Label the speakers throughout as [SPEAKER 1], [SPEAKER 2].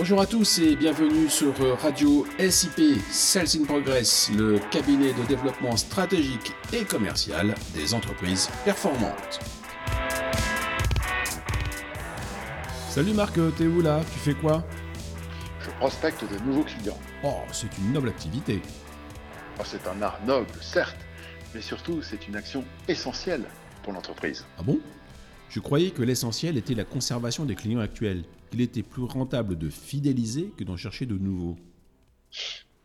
[SPEAKER 1] Bonjour à tous et bienvenue sur Radio SIP Sales in Progress, le cabinet de développement stratégique et commercial des entreprises performantes. Salut Marc, t'es où là? Tu fais quoi?
[SPEAKER 2] Je prospecte de nouveaux clients.
[SPEAKER 1] Oh, c'est une noble activité.
[SPEAKER 2] Oh, c'est un art noble, certes, mais surtout c'est une action essentielle pour l'entreprise.
[SPEAKER 1] Ah bon? Je croyais que l'essentiel était la conservation des clients actuels, qu'il était plus rentable de fidéliser que d'en chercher de nouveaux.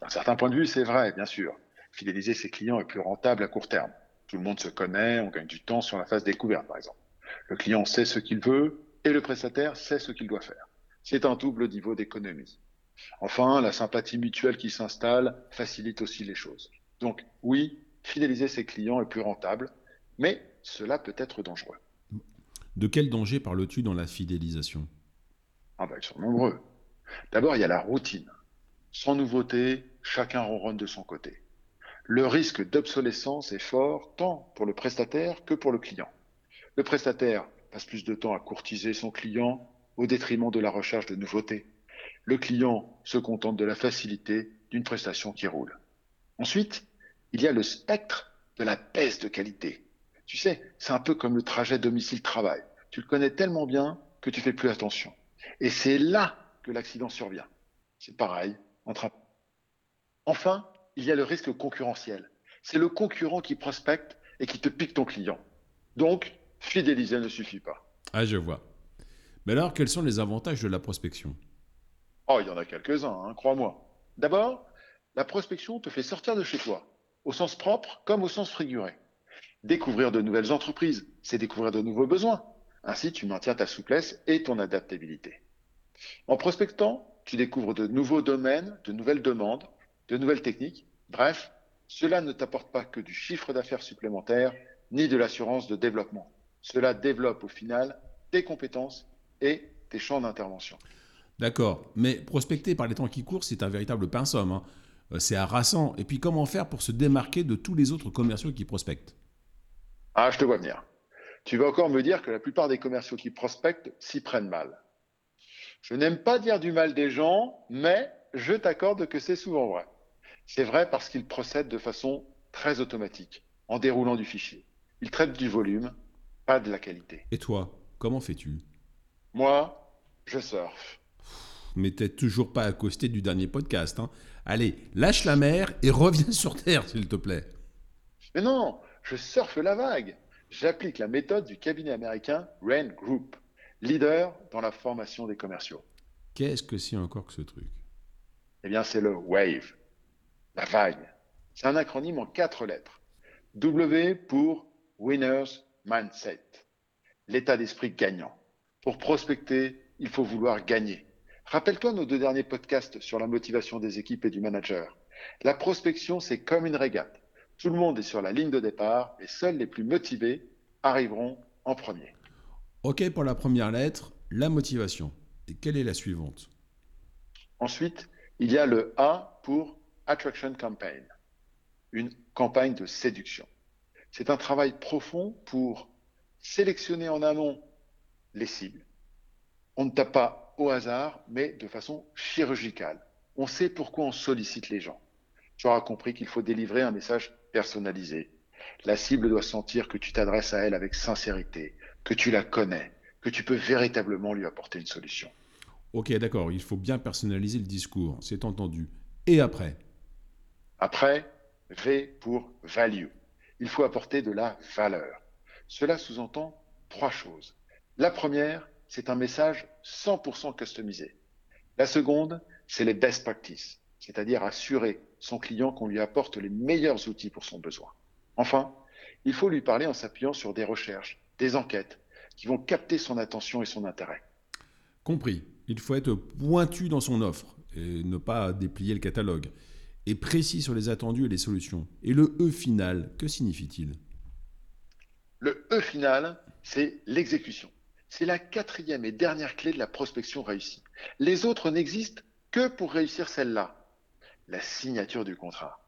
[SPEAKER 2] D'un certain point de vue, c'est vrai, bien sûr. Fidéliser ses clients est plus rentable à court terme. Tout le monde se connaît, on gagne du temps sur la phase découverte, par exemple. Le client sait ce qu'il veut et le prestataire sait ce qu'il doit faire. C'est un double niveau d'économie. Enfin, la sympathie mutuelle qui s'installe facilite aussi les choses. Donc oui, fidéliser ses clients est plus rentable, mais cela peut être dangereux.
[SPEAKER 1] De quel danger parles-tu dans la fidélisation?
[SPEAKER 2] Ah ben, ils sont nombreux. D'abord, il y a la routine. Sans nouveauté, chacun ronronne de son côté. Le risque d'obsolescence est fort tant pour le prestataire que pour le client. Le prestataire passe plus de temps à courtiser son client au détriment de la recherche de nouveautés. Le client se contente de la facilité d'une prestation qui roule. Ensuite, il y a le spectre de la baisse de qualité. Tu sais, c'est un peu comme le trajet domicile-travail. Tu le connais tellement bien que tu fais plus attention. Et c'est là que l'accident survient. C'est pareil. Entre... Enfin, il y a le risque concurrentiel. C'est le concurrent qui prospecte et qui te pique ton client. Donc, fidéliser ne suffit pas.
[SPEAKER 1] Ah, je vois. Mais alors, quels sont les avantages de la prospection?
[SPEAKER 2] Oh, il y en a quelques-uns, hein, crois-moi. D'abord, la prospection te fait sortir de chez toi, au sens propre comme au sens figuré. Découvrir de nouvelles entreprises, c'est découvrir de nouveaux besoins. Ainsi, tu maintiens ta souplesse et ton adaptabilité. En prospectant, tu découvres de nouveaux domaines, de nouvelles demandes, de nouvelles techniques. Bref, cela ne t'apporte pas que du chiffre d'affaires supplémentaire, ni de l'assurance de développement. Cela développe au final tes compétences et tes champs d'intervention.
[SPEAKER 1] D'accord, mais prospecter par les temps qui courent, c'est un véritable somme. Hein. Euh, c'est harassant. Et puis comment faire pour se démarquer de tous les autres commerciaux qui prospectent?
[SPEAKER 2] Ah, je te vois venir. Tu vas encore me dire que la plupart des commerciaux qui prospectent s'y prennent mal. Je n'aime pas dire du mal des gens, mais je t'accorde que c'est souvent vrai. C'est vrai parce qu'ils procèdent de façon très automatique, en déroulant du fichier. Ils traitent du volume, pas de la qualité.
[SPEAKER 1] Et toi, comment fais-tu?
[SPEAKER 2] Moi, je surfe.
[SPEAKER 1] Mais t'es toujours pas accosté du dernier podcast. Hein. Allez, lâche la mer et reviens sur Terre, s'il te plaît.
[SPEAKER 2] Mais non, je surfe la vague. J'applique la méthode du cabinet américain Rain Group, leader dans la formation des commerciaux.
[SPEAKER 1] Qu'est-ce que c'est encore que ce truc?
[SPEAKER 2] Eh bien, c'est le WAVE, la vague. C'est un acronyme en quatre lettres. W pour Winners Mindset, l'état d'esprit gagnant. Pour prospecter, il faut vouloir gagner. Rappelle-toi nos deux derniers podcasts sur la motivation des équipes et du manager. La prospection, c'est comme une régate. Tout le monde est sur la ligne de départ et seuls les plus motivés arriveront en premier.
[SPEAKER 1] OK pour la première lettre, la motivation. Et quelle est la suivante?
[SPEAKER 2] Ensuite, il y a le A pour Attraction Campaign, une campagne de séduction. C'est un travail profond pour sélectionner en amont les cibles. On ne tape pas au hasard, mais de façon chirurgicale. On sait pourquoi on sollicite les gens. Tu auras compris qu'il faut délivrer un message personnalisé. La cible doit sentir que tu t'adresses à elle avec sincérité, que tu la connais, que tu peux véritablement lui apporter une solution.
[SPEAKER 1] Ok, d'accord, il faut bien personnaliser le discours, c'est entendu. Et après?
[SPEAKER 2] Après, V pour value. Il faut apporter de la valeur. Cela sous-entend trois choses. La première, c'est un message 100% customisé. La seconde, c'est les best practices c'est-à-dire assurer son client qu'on lui apporte les meilleurs outils pour son besoin. Enfin, il faut lui parler en s'appuyant sur des recherches, des enquêtes qui vont capter son attention et son intérêt.
[SPEAKER 1] Compris. Il faut être pointu dans son offre et ne pas déplier le catalogue. Et précis sur les attendus et les solutions. Et le E final, que signifie-t-il?
[SPEAKER 2] Le E final, c'est l'exécution. C'est la quatrième et dernière clé de la prospection réussie. Les autres n'existent que pour réussir celle-là la signature du contrat.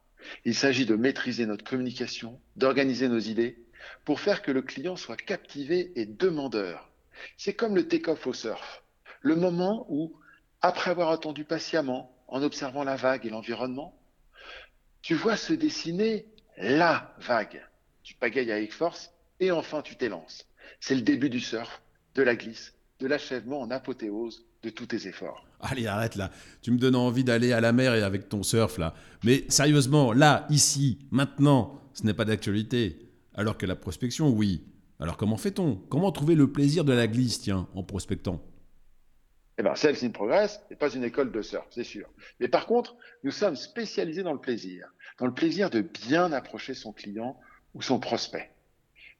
[SPEAKER 2] Il s'agit de maîtriser notre communication, d'organiser nos idées pour faire que le client soit captivé et demandeur. C'est comme le take-off au surf, le moment où Après avoir attendu patiemment, en observant la vague et l'environnement, tu vois se dessiner la vague. Tu pagayes avec force et enfin tu t'élances. C'est le début du surf, de la glisse, de l'achèvement en apothéose de tous tes efforts.
[SPEAKER 1] Allez, arrête là. Tu me donnes envie d'aller à la mer et avec ton surf là. Mais sérieusement, là, ici, maintenant, ce n'est pas d'actualité. Alors que la prospection, oui. Alors comment fait-on? Comment trouver le plaisir de la glisse, tiens, en prospectant?
[SPEAKER 2] Eh bien, Sales in Progress n'est pas une école de surf, c'est sûr. Mais par contre, nous sommes spécialisés dans le plaisir, dans le plaisir de bien approcher son client ou son prospect.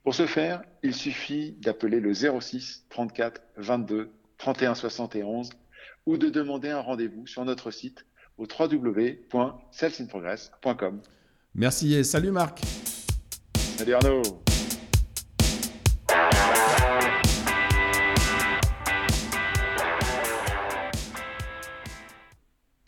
[SPEAKER 2] Pour ce faire, il suffit d'appeler le 06 34 22 31 71 ou de demander un rendez-vous sur notre site au www.salesinprogress.com.
[SPEAKER 1] Merci et salut Marc.
[SPEAKER 2] Salut Arnaud.